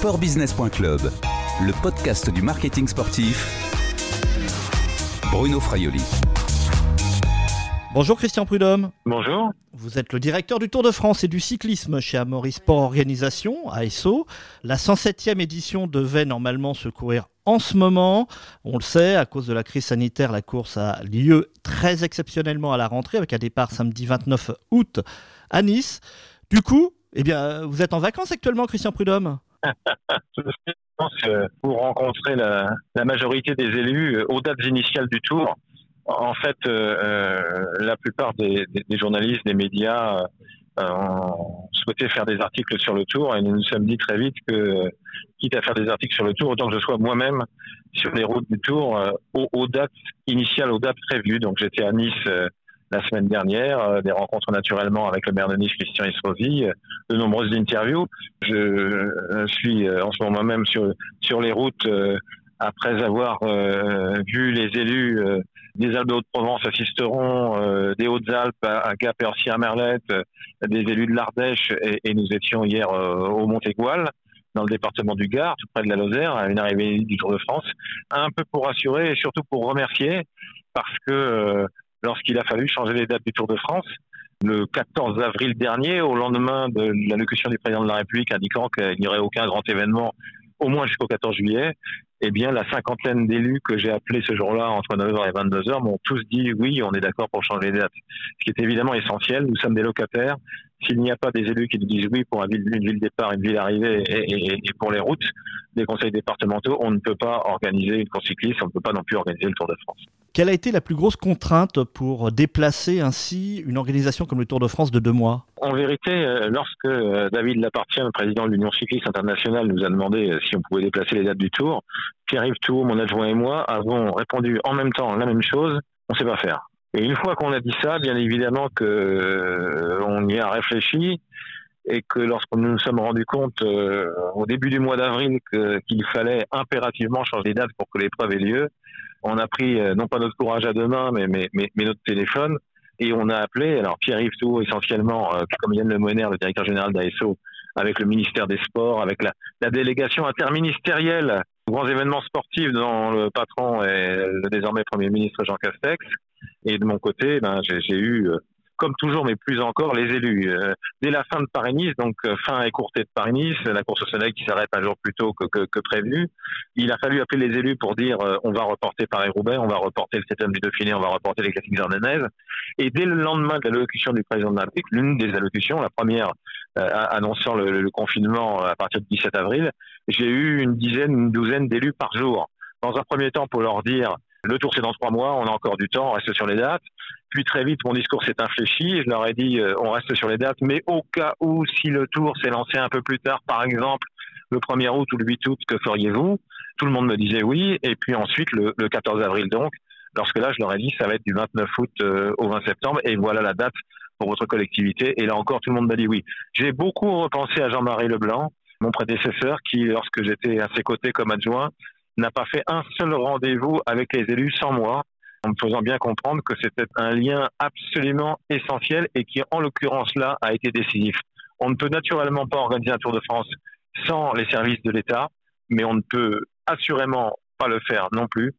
sportbusiness.club, le podcast du marketing sportif. Bruno Fraioli. Bonjour Christian Prudhomme. Bonjour. Vous êtes le directeur du Tour de France et du cyclisme chez Amaury Sport Organisation, ASO. La 107e édition devait normalement se courir en ce moment. On le sait, à cause de la crise sanitaire, la course a lieu très exceptionnellement à la rentrée avec un départ samedi 29 août à Nice. Du coup, eh bien, vous êtes en vacances actuellement, Christian Prudhomme? Je pense que pour rencontrer la, majorité des élus euh, aux dates initiales du tour, en fait, euh, euh, la plupart des, journalistes, des médias euh, ont souhaité faire des articles sur le tour et nous nous sommes dit très vite que, quitte à faire des articles sur le tour, autant que je sois moi-même sur les routes du tour aux, dates initiales, aux dates prévues. Donc j'étais à Nice la semaine dernière, des rencontres naturellement avec le maire de Nice, Christian Estrosi, de nombreuses interviews. Je suis en ce moment même sur, sur les routes après avoir euh, vu les élus euh, des Alpes de Haute-Provence à Sisteron, euh, des Hautes-Alpes à, Gap et à Merlette, des élus de l'Ardèche, et, et, nous étions hier au Montégoal, dans le département du Gard, tout près de la Lozère, à une arrivée du Tour de France, un peu pour rassurer et surtout pour remercier, parce que lorsqu'il a fallu changer les dates du Tour de France, le 14 avril dernier, au lendemain de l'allocution du président de la République indiquant qu'il n'y aurait aucun grand événement au moins jusqu'au 14 juillet, eh bien, la cinquantaine d'élus que j'ai appelés ce jour-là entre 9h et 22h m'ont tous dit oui, on est d'accord pour changer les dates. Ce qui est évidemment essentiel. Nous sommes des locataires. S'il n'y a pas des élus qui nous disent oui pour une ville, une ville départ, une ville arrivée et, et, et, pour les routes des conseils départementaux, on ne peut pas organiser une course cycliste, on ne peut pas non plus organiser le Tour de France. Quelle a été la plus grosse contrainte pour déplacer ainsi une organisation comme le Tour de France de deux mois? En vérité, euh, lorsque euh, David Lapartien, le président de l'Union cycliste internationale, nous a demandé euh, si on pouvait déplacer les dates du Tour, Pierre-Yves Tour, mon adjoint et moi avons répondu en même temps la même chose, on ne sait pas faire. Et une fois qu'on a dit ça, bien évidemment que euh, on y a réfléchi et que lorsque nous nous sommes rendus compte euh, au début du mois d'avril qu'il fallait impérativement changer les dates pour que l'épreuve ait lieu, on a pris euh, non pas notre courage à deux mains, mais, mais, mais, mais notre téléphone et on a appelé alors Pierre-Yves Tour essentiellement, euh, comme Yann Lemoyner, le directeur général d'ASO, avec le ministère des Sports, avec la, la délégation interministérielle grands événements sportifs dont le patron est le désormais Premier ministre Jean Castex. Et de mon côté, ben, j'ai eu, euh, comme toujours, mais plus encore, les élus. Euh, dès la fin de Paris-Nice, donc euh, fin écourtée de Paris-Nice, la course au soleil qui s'arrête un jour plus tôt que, que, prévu, il a fallu appeler les élus pour dire on va reporter Paris-Roubaix, on va reporter le 7 du Dauphiné, on va reporter les classiques ardennaises. Et dès le lendemain de l'allocution du président de la République, l'une des allocutions, la première annonçant le, confinement à partir du 17 avril, j'ai eu une dizaine, une douzaine d'élus par jour. Dans un premier temps, pour leur dire le tour, c'est dans trois mois, on a encore du temps, on reste sur les dates. Puis très vite, mon discours s'est infléchi. Je leur ai dit, euh, on reste sur les dates, mais au cas où, si le tour s'est lancé un peu plus tard, par exemple, le 1er août ou le 8 août, que feriez-vous? Tout le monde me disait oui. Et puis ensuite, le, le, 14 avril, donc, lorsque là, je leur ai dit, ça va être du 29 août euh, au 20 septembre, et voilà la date pour votre collectivité. Et là encore, tout le monde m'a dit oui. J'ai beaucoup repensé à Jean-Marie Leblanc, mon prédécesseur, qui, lorsque j'étais à ses côtés comme adjoint, n'a pas fait un seul rendez-vous avec les élus sans moi, en me faisant bien comprendre que c'était un lien absolument essentiel et qui, en l'occurrence là, a été décisif. On ne peut naturellement pas organiser un Tour de France sans les services de l'État, mais on ne peut assurément pas le faire non plus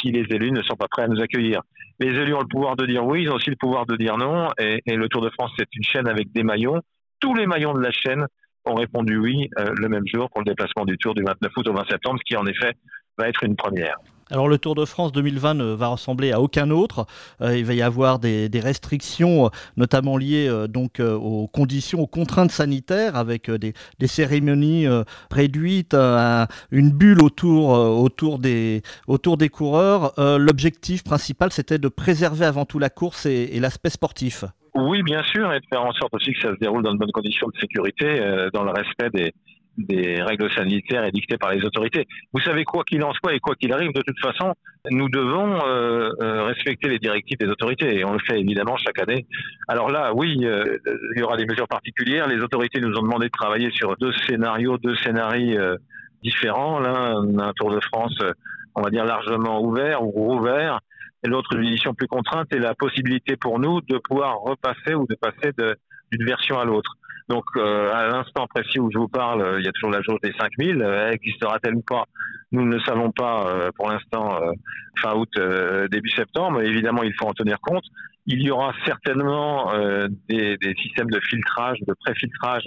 si les élus ne sont pas prêts à nous accueillir. Les élus ont le pouvoir de dire oui, ils ont aussi le pouvoir de dire non, et, et le Tour de France, c'est une chaîne avec des maillons. Tous les maillons de la chaîne ont répondu oui euh, le même jour pour le déplacement du Tour du 29 août au 20 septembre, ce qui en effet va être une première. Alors le Tour de France 2020 ne va ressembler à aucun autre. Euh, il va y avoir des, restrictions, notamment liées euh, donc euh, aux conditions, aux contraintes sanitaires, avec des, cérémonies réduites, une bulle autour, autour, des, autour des coureurs. L'objectif principal, c'était de préserver avant tout la course et l'aspect sportif. Oui, bien sûr, et de faire en sorte aussi que ça se déroule dans de bonnes conditions de sécurité, dans le respect des, des règles sanitaires édictées par les autorités. Vous savez, quoi qu'il en soit et quoi qu'il arrive, de toute façon, nous devons euh, euh, respecter les directives des autorités et on le fait évidemment chaque année. Alors là, oui, euh, il y aura des mesures particulières. Les autorités nous ont demandé de travailler sur deux scénarios, deux scénarios euh, différents. L'un, un Tour de France, on va dire largement ouvert ou rouvert. L'autre, une édition plus contrainte et la possibilité pour nous de pouvoir repasser ou de passer d'une version à l'autre. Donc, à l'instant précis où je vous parle, il y a toujours la jauge des 5000. Existera-t-elle ou pas Nous ne le savons pas pour l'instant, fin août, début septembre. Évidemment, il faut en tenir compte. Il y aura certainement des, des, systèmes de filtrage, de pré-filtrage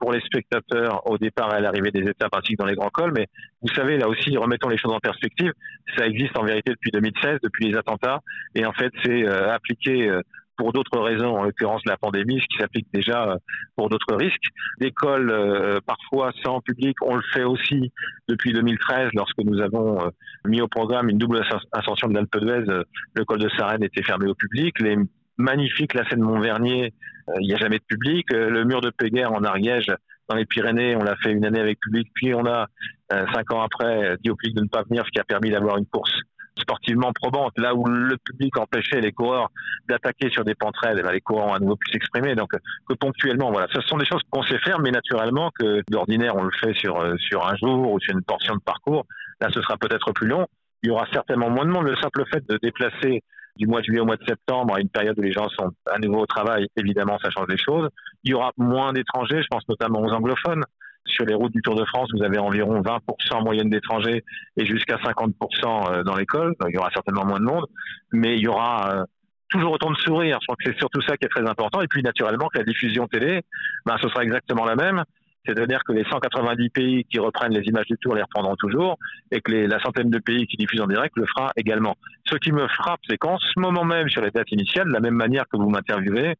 pour les spectateurs au départ et à l'arrivée des étapes ainsi que dans les grands cols. Mais vous savez, là aussi, remettons les choses en perspective, ça existe en vérité depuis 2016, depuis les attentats. Et en fait, c'est euh, appliqué euh, pour d'autres raisons, en l'occurrence la pandémie, ce qui s'applique déjà euh, pour d'autres risques. L'école, parfois sans public, on le fait aussi depuis 2013, lorsque nous avons mis au programme une double ascension de l'Alpe d'Huez. Le col de Sarenne était fermé au public. Magnifiques la scène Montvernier euh, il n'y a jamais de public. Euh, le mur de Péguerre en Ariège, dans les Pyrénées, on l'a fait une année avec public, puis on a euh, cinq ans après dit au public de ne pas venir, ce qui a permis d'avoir une course sportivement probante. Là où le public empêchait les coureurs d'attaquer sur des pentes eh ben, les coureurs ont à nouveau pu s'exprimer. Donc que ponctuellement, voilà, ce sont des choses qu'on sait faire, mais naturellement que d'ordinaire on le fait sur sur un jour ou sur une portion de parcours. Là, ce sera peut-être plus long. Il y aura certainement moins de monde. Le simple fait de déplacer du mois de juillet au mois de septembre, à une période où les gens sont à nouveau au travail, évidemment, ça change les choses. Il y aura moins d'étrangers, je pense notamment aux anglophones. Sur les routes du Tour de France, vous avez environ 20% en moyenne d'étrangers et jusqu'à 50% euh, dans l'école. Il y aura certainement moins de monde, mais il y aura euh, toujours autant de sourires. Je crois que c'est surtout ça qui est très important. Et puis, naturellement, que la diffusion télé, ben, ce sera exactement la même. C'est-à-dire que les 190 pays qui reprennent les images du tour les reprendront toujours et que la centaine de pays qui diffusent en direct le fera également. Ce qui me frappe, c'est qu'en ce moment même, sur les dates initiales, de la même manière que vous m'interviewez,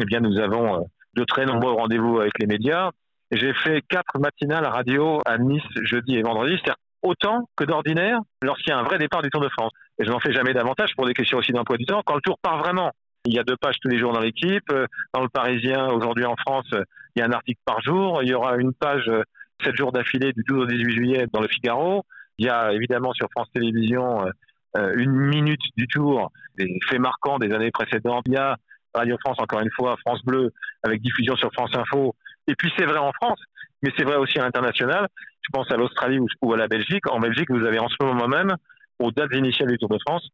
eh bien, nous avons euh, de très nombreux rendez-vous avec les médias. J'ai fait quatre matinales radio à Nice jeudi et vendredi, c'est-à-dire autant que d'ordinaire lorsqu'il y a un vrai départ du Tour de France. Et je n'en fais jamais davantage pour des questions aussi d'emploi du temps. Quand le Tour part vraiment, il y a deux pages tous les jours dans l'équipe. Euh, dans le Parisien, aujourd'hui en France, il y a un article par jour. Il y aura une page euh, sept jours d'affilée du 12 au 18 juillet dans le Figaro. Il y a évidemment sur France Télévisions euh, une minute du tour, des faits marquants des années précédentes. Il y a Radio France, encore une fois, France Bleu, avec diffusion sur France Info. Et puis c'est vrai en France, mais c'est vrai aussi à l'international. Je pense à l'Australie ou à la Belgique. En Belgique, vous avez en ce moment même, aux dates initiales du Tour de France,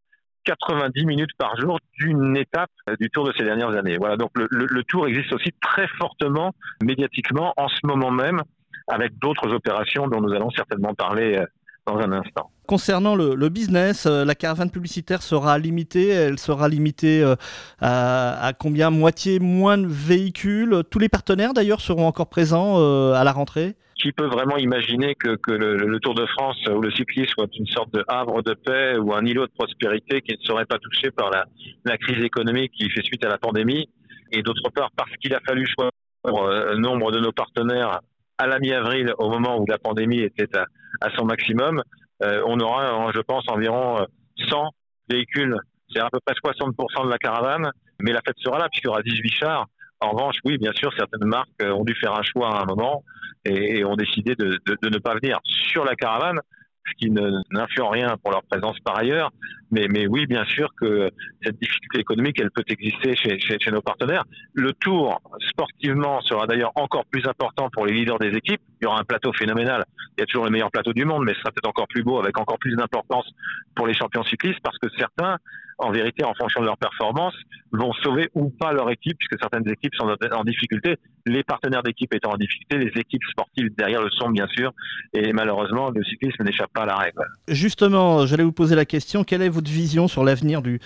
90 minutes par jour d'une étape du Tour de ces dernières années. Voilà, donc le, Tour existe aussi très fortement médiatiquement en ce moment même, avec d'autres opérations dont nous allons certainement parler euh, dans un instant. Concernant le, business, euh, la caravane publicitaire sera limitée. Elle sera limitée euh, à, combien? Moitié moins de véhicules. Tous les partenaires d'ailleurs seront encore présents à la rentrée? Qui peut vraiment imaginer que, que le, Tour de France ou le cyclisme soit une sorte de havre de paix ou un îlot de prospérité qui ne serait pas touché par la, la crise économique qui fait suite à la pandémie Et d'autre part, parce qu'il a fallu choisir euh, nombre de nos partenaires à la mi-avril, au moment où la pandémie était à, à son maximum, euh, on aura, je pense, environ 100 euh, véhicules. C'est à peu près 60% de la caravane, mais la fête sera là puisqu'il y aura 18 chars. En revanche, oui, bien sûr, certaines marques ont dû faire un choix à un moment et, ont décidé de, ne pas venir sur la caravane, ce qui n'influe rien pour leur présence par ailleurs. Mais, mais oui, bien sûr que cette difficulté économique, elle peut exister chez, chez, nos partenaires. Le tour, sportivement, sera d'ailleurs encore plus important pour les leaders des équipes. Il y aura un plateau phénoménal. Il y a toujours le meilleur plateau du monde, mais ce sera peut-être encore plus beau avec encore plus d'importance pour les champions cyclistes parce que certains en vérité, en fonction de leur performance, vont sauver ou pas leur équipe, puisque certaines équipes sont en difficulté. Les partenaires d'équipe étant en difficulté, les équipes sportives derrière le sont, bien sûr. Et malheureusement, le cyclisme n'échappe pas à la règle. Justement, j'allais vous poser la question quelle est votre vision sur l'avenir du,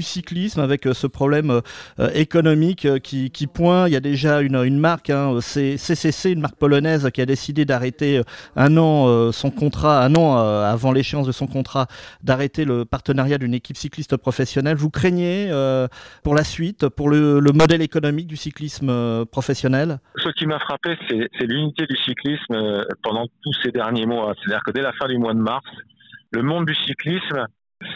cyclisme avec euh, ce problème euh, économique euh, qui, qui, pointe. Il y a déjà une, marque, hein, CCC, une marque polonaise, qui a décidé d'arrêter un an son contrat, un an avant l'échéance de son contrat, d'arrêter le partenariat d'une équipe cycliste professionnelle. Vous craignez pour la suite, pour le, modèle économique du cyclisme professionnel? Ce qui m'a frappé, c'est l'unité du cyclisme pendant tous ces derniers mois. C'est-à-dire que dès la fin du mois de mars, le monde du cyclisme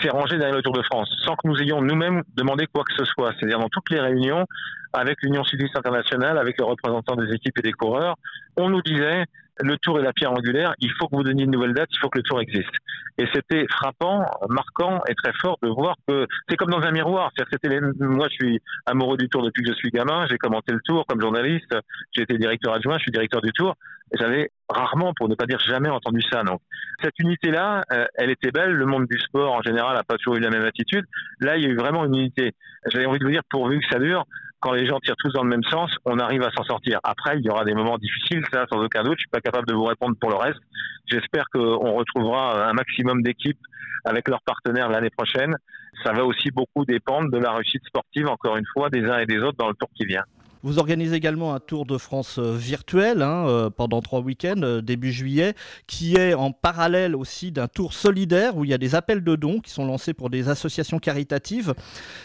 s'est rangé derrière le Tour de France, sans que nous ayons nous-mêmes demandé quoi que ce soit. C'est-à-dire dans toutes les réunions avec l'Union cycliste internationale, avec les représentants des équipes et des coureurs, on nous disait le tour est la pierre angulaire, il faut que vous donniez une nouvelle date, il faut que le tour existe. Et c'était frappant, marquant et très fort de voir que c'est comme dans un miroir. C'était moi, je suis amoureux du tour depuis que je suis gamin, j'ai commenté le tour comme journaliste, j'ai été directeur adjoint, je suis directeur du tour. J'avais rarement, pour ne pas dire jamais, entendu ça. Donc, cette unité-là, euh, elle était belle. Le monde du sport, en général, n'a pas toujours eu la même attitude. Là, il y a eu vraiment une unité. J'avais envie de vous dire, pourvu que ça dure, quand les gens tirent tous dans le même sens, on arrive à s'en sortir. Après, il y aura des moments difficiles, ça, sans aucun doute. Je suis pas capable de vous répondre pour le reste. J'espère qu'on retrouvera un maximum d'équipes avec leurs partenaires l'année prochaine. Ça va aussi beaucoup dépendre de la réussite sportive, encore une fois, des uns et des autres dans le tour qui vient. Vous organisez également un Tour de France euh, virtuel hein, euh, pendant trois week-ends, euh, début juillet, qui est en parallèle aussi d'un tour solidaire où il y a des appels de dons qui sont lancés pour des associations caritatives.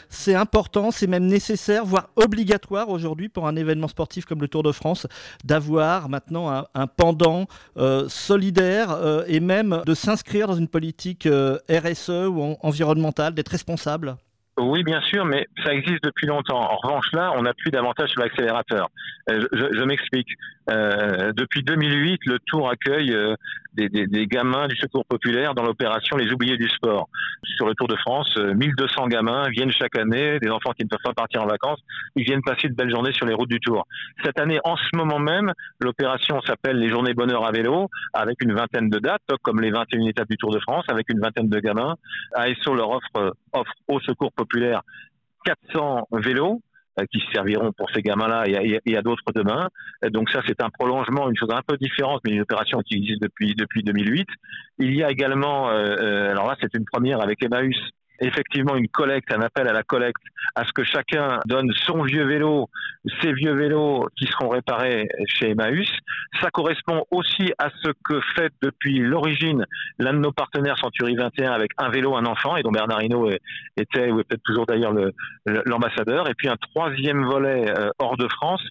C'est important, c'est même nécessaire, voire obligatoire aujourd'hui pour un événement sportif comme le Tour de France, d'avoir maintenant un, pendant solidaire et même de s'inscrire dans une politique RSE ou environnementale, d'être responsable. Oui, bien sûr, mais ça existe depuis longtemps. En revanche, là, on appuie davantage sur l'accélérateur. Euh, je, je m'explique. Euh, depuis 2008, le Tour accueille euh, des, des, des, gamins du Secours populaire dans l'opération Les Oubliés du sport. Sur le Tour de France, 1200 gamins viennent chaque année, des enfants qui ne peuvent pas partir en vacances, ils viennent passer de belles journées sur les routes du Tour. Cette année, en ce moment même, l'opération s'appelle les Journées Bonheur à vélo, avec une vingtaine de dates, comme les 21 étapes du Tour de France, avec une vingtaine de gamins. ASO leur offre, offre au Secours populaire 400 vélos euh, qui serviront pour ces gamins-là et, à d'autres demain. Donc ça, c'est un prolongement, une chose un peu différente, mais une opération qui existe depuis depuis 2008. Il y a également, euh, euh, alors là, c'est une première avec Emmaüs, effectivement une collecte, un appel à la collecte, à ce que chacun donne son vieux vélo, ses vieux vélos qui seront réparés chez Emmaüs. Ça correspond aussi à ce que fait depuis l'origine l'un de nos partenaires Century 21 avec un vélo, un enfant, et dont Bernard Hinault était, ou est peut-être toujours d'ailleurs l'ambassadeur. et puis un troisième volet euh, hors de France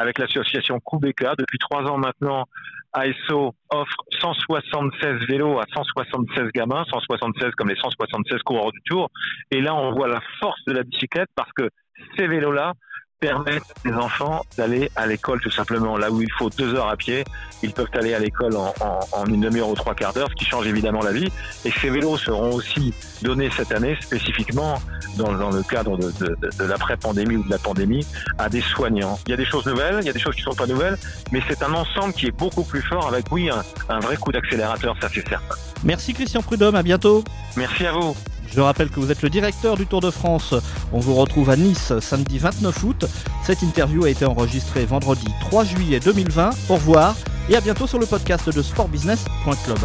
avec l'association Kubeka. Depuis trois ans maintenant, ASO offre 176 vélos à 176 gamins, 176 comme les 176 coureurs du Tour. Et là, on voit la force de la bicyclette parce que ces vélos-là permettent aux enfants d'aller à l'école tout simplement. Là où il faut deux heures à pied, ils peuvent aller à l'école en, en, une demi-heure ou trois quarts d'heure, ce qui change évidemment la vie. Et ces vélos seront aussi donnés cette année spécifiquement dans, dans le cadre de, de, de l'après-pandémie ou de la pandémie à des soignants. Il y a des choses nouvelles, il y a des choses qui sont pas nouvelles, mais c'est un ensemble qui est beaucoup plus fort avec, oui, un, un vrai coup d'accélérateur, ça c'est certain. Merci Christian Prudhomme, à bientôt. Merci à vous. Je rappelle que vous êtes le directeur du Tour de France. On vous retrouve à Nice samedi 29 août. Cette interview a été enregistrée vendredi 3 juillet 2020. Au revoir et à bientôt sur le podcast de sportbusiness.club.